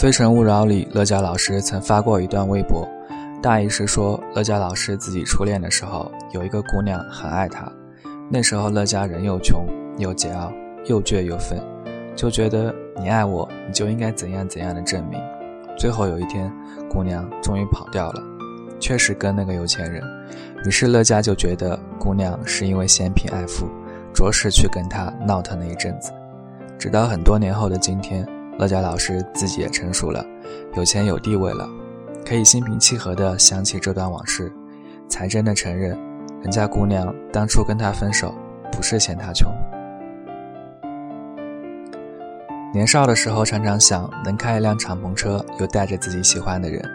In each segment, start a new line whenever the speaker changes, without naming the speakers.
《非诚勿扰》里，乐嘉老师曾发过一段微博，大意是说，乐嘉老师自己初恋的时候，有一个姑娘很爱他，那时候乐嘉人又穷又桀骜，又倔又愤，就觉得你爱我，你就应该怎样怎样的证明。最后有一天，姑娘终于跑掉了，确实跟那个有钱人。于是乐嘉就觉得姑娘是因为嫌贫爱富，着实去跟他闹腾了一阵子。直到很多年后的今天。乐嘉老师自己也成熟了，有钱有地位了，可以心平气和地想起这段往事，才真的承认，人家姑娘当初跟他分手，不是嫌他穷。年少的时候，常常想能开一辆敞篷车，又带着自己喜欢的人，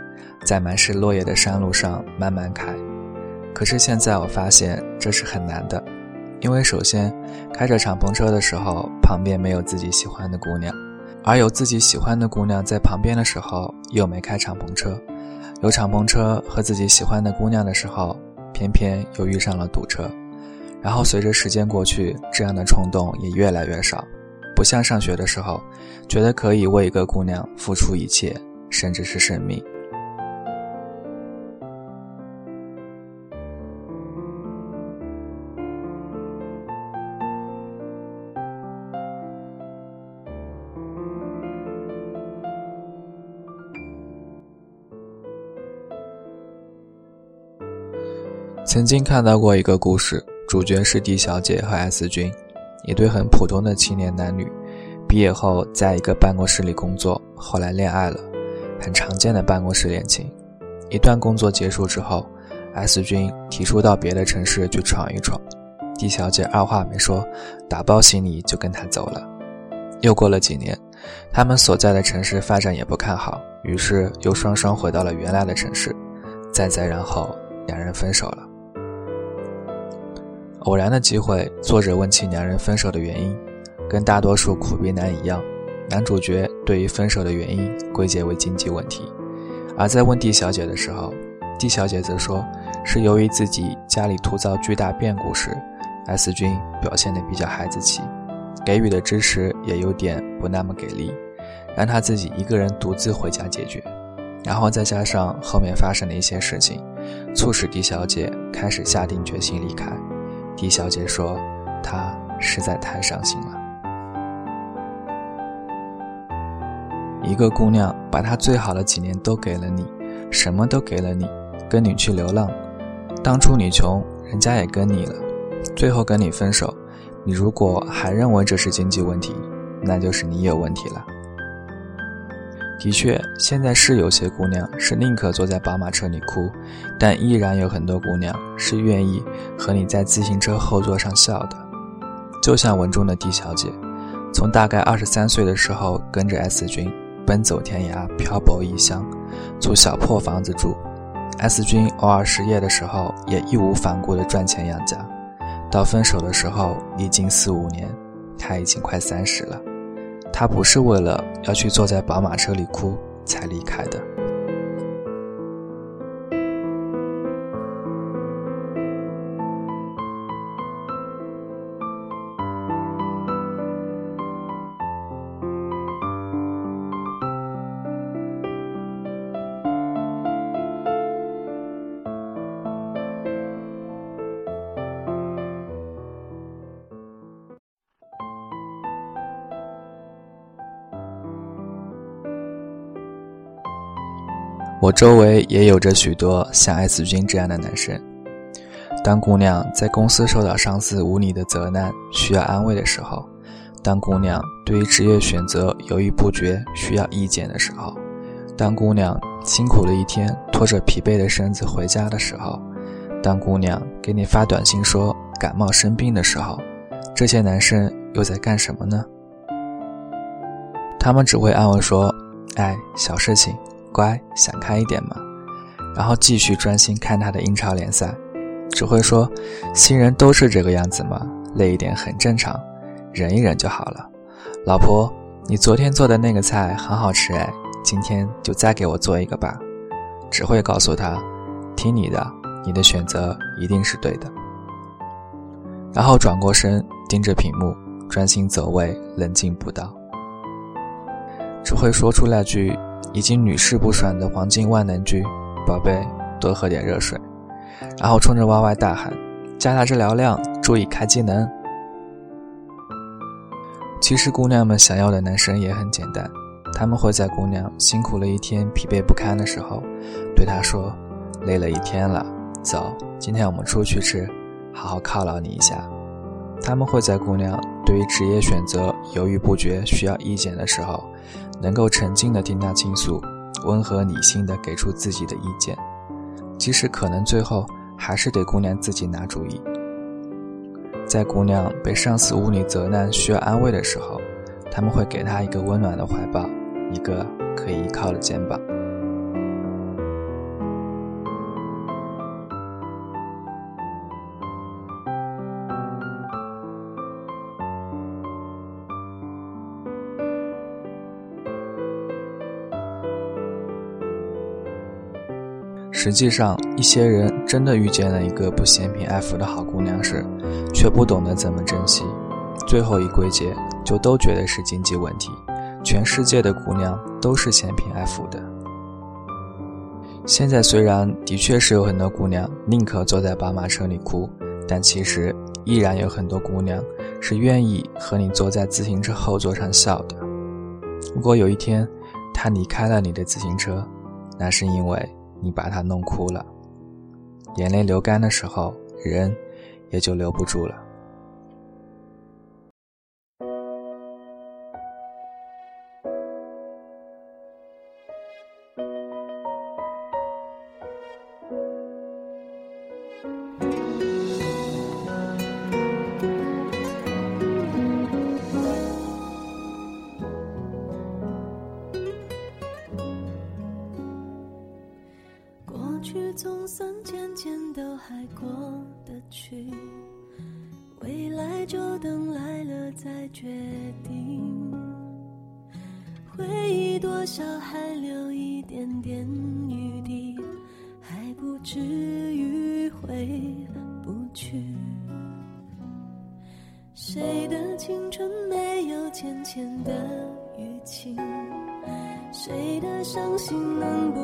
在满是落叶的山路上慢慢开。可是现在我发现这是很难的，因为首先，开着敞篷车的时候，旁边没有自己喜欢的姑娘。而有自己喜欢的姑娘在旁边的时候，又没开敞篷车；有敞篷车和自己喜欢的姑娘的时候，偏偏又遇上了堵车。然后随着时间过去，这样的冲动也越来越少，不像上学的时候，觉得可以为一个姑娘付出一切，甚至是生命。曾经看到过一个故事，主角是 D 小姐和 S 君，一对很普通的青年男女，毕业后在一个办公室里工作，后来恋爱了，很常见的办公室恋情。一段工作结束之后，S 君提出到别的城市去闯一闯，D 小姐二话没说，打包行李就跟他走了。又过了几年，他们所在的城市发展也不看好，于是又双双回到了原来的城市。再再然后，两人分手了。偶然的机会，作者问起两人分手的原因，跟大多数苦逼男一样，男主角对于分手的原因归结为经济问题；而在问 D 小姐的时候，D 小姐则说是由于自己家里突遭巨大变故时，S 君表现得比较孩子气，给予的支持也有点不那么给力，让他自己一个人独自回家解决。然后再加上后面发生的一些事情，促使 D 小姐开始下定决心离开。狄小姐说：“她实在太伤心了。一个姑娘把她最好的几年都给了你，什么都给了你，跟你去流浪。当初你穷，人家也跟你了，最后跟你分手。你如果还认为这是经济问题，那就是你有问题了。”的确，现在是有些姑娘是宁可坐在宝马车里哭，但依然有很多姑娘是愿意和你在自行车后座上笑的。就像文中的 D 小姐，从大概二十三岁的时候跟着 S 君奔走天涯、漂泊异乡，租小破房子住。S 君偶尔失业的时候，也义无反顾地赚钱养家。到分手的时候，历经四五年，他已经快三十了。他不是为了要去坐在宝马车里哭才离开的。我周围也有着许多像 S 君这样的男生。当姑娘在公司受到上司无理的责难，需要安慰的时候；当姑娘对于职业选择犹豫不决，需要意见的时候；当姑娘辛苦了一天，拖着疲惫的身子回家的时候；当姑娘给你发短信说感冒生病的时候，这些男生又在干什么呢？他们只会安慰说：“哎，小事情。”乖，想开一点嘛，然后继续专心看他的英超联赛，只会说新人都是这个样子嘛，累一点很正常，忍一忍就好了。老婆，你昨天做的那个菜很好吃哎，今天就再给我做一个吧。只会告诉他，听你的，你的选择一定是对的。然后转过身，盯着屏幕，专心走位，冷静不到，只会说出那句。
已经屡试不爽的黄金万能句：“宝贝，多喝点热水。”然后冲着 YY 大喊：“加大治疗量，注意开机能。”其实姑娘们想要的男生也很简单，他们会在姑娘辛苦了一天、疲惫不堪的时候，对她说：“累了一天了，走，今天我们出去吃，好好犒劳你一下。”他们会在姑娘对于职业选择犹豫不决、需要意见的时候，能够沉静地听她倾诉，温和理性地给出自己的意见，即使可能最后还是得姑娘自己拿主意。在姑娘被上司无理责难、需要安慰的时候，他们会给她一个温暖的怀抱，一个可以依靠的肩膀。实际上，一些人真的遇见了一个不嫌贫爱富的好姑娘时，却不懂得怎么珍惜，最后一归结就都觉得是经济问题。全世界的姑娘都是嫌贫爱富的。现在虽然的确是有很多姑娘宁可坐在宝马车里哭，但其实依然有很多姑娘是愿意和你坐在自行车后座上笑的。如果有一天她离开了你的自行车，那是因为。你把他弄哭了，眼泪流干的时候，人也就留不住了。决定。回忆多少还留一点点余地，还不至于回不去。谁的青春没有浅浅的淤青？谁的伤心能不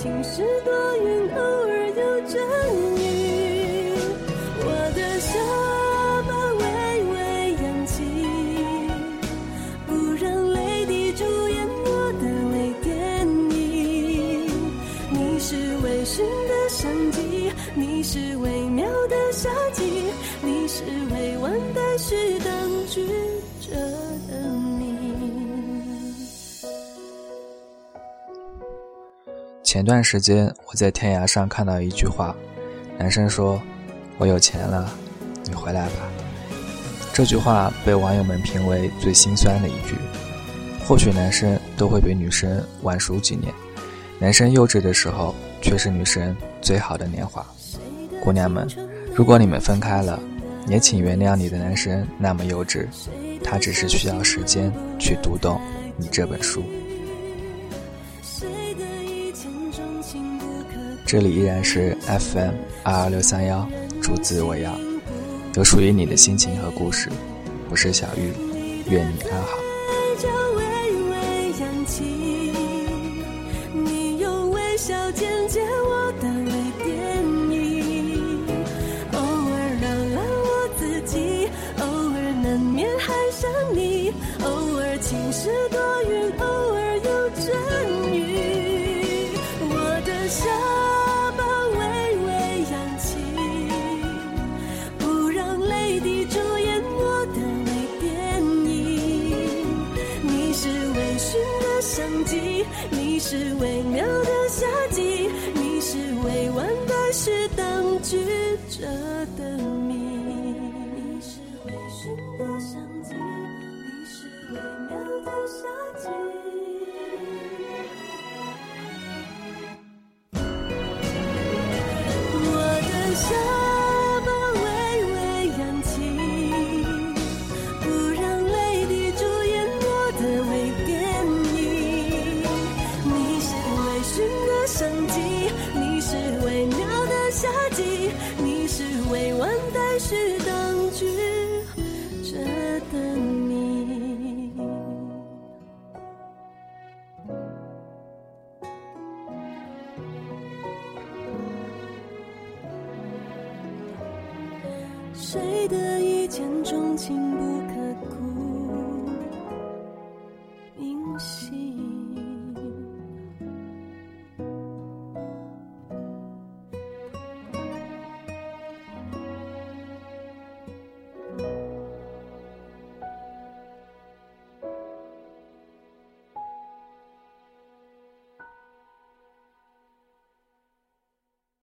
晴时多云偶尔有阵雨。我的下巴微微扬起不让泪滴主演我的微电影你是微醺的相机你是微妙的夏季你是未完待续的剧前段时间，我在天涯上看到一句话，男生说：“我有钱了，你回来吧。”这句话被网友们评为最心酸的一句。或许男生都会比女生晚熟几年，男生幼稚的时候，却是女生最好的年华。姑娘们，如果你们分开了，也请原谅你的男生那么幼稚，他只是需要时间去读懂你这本书。这里依然是 FM 二二六三幺，竹子我要，有属于你的心情和故事。我是小玉，愿你安好。只为。心。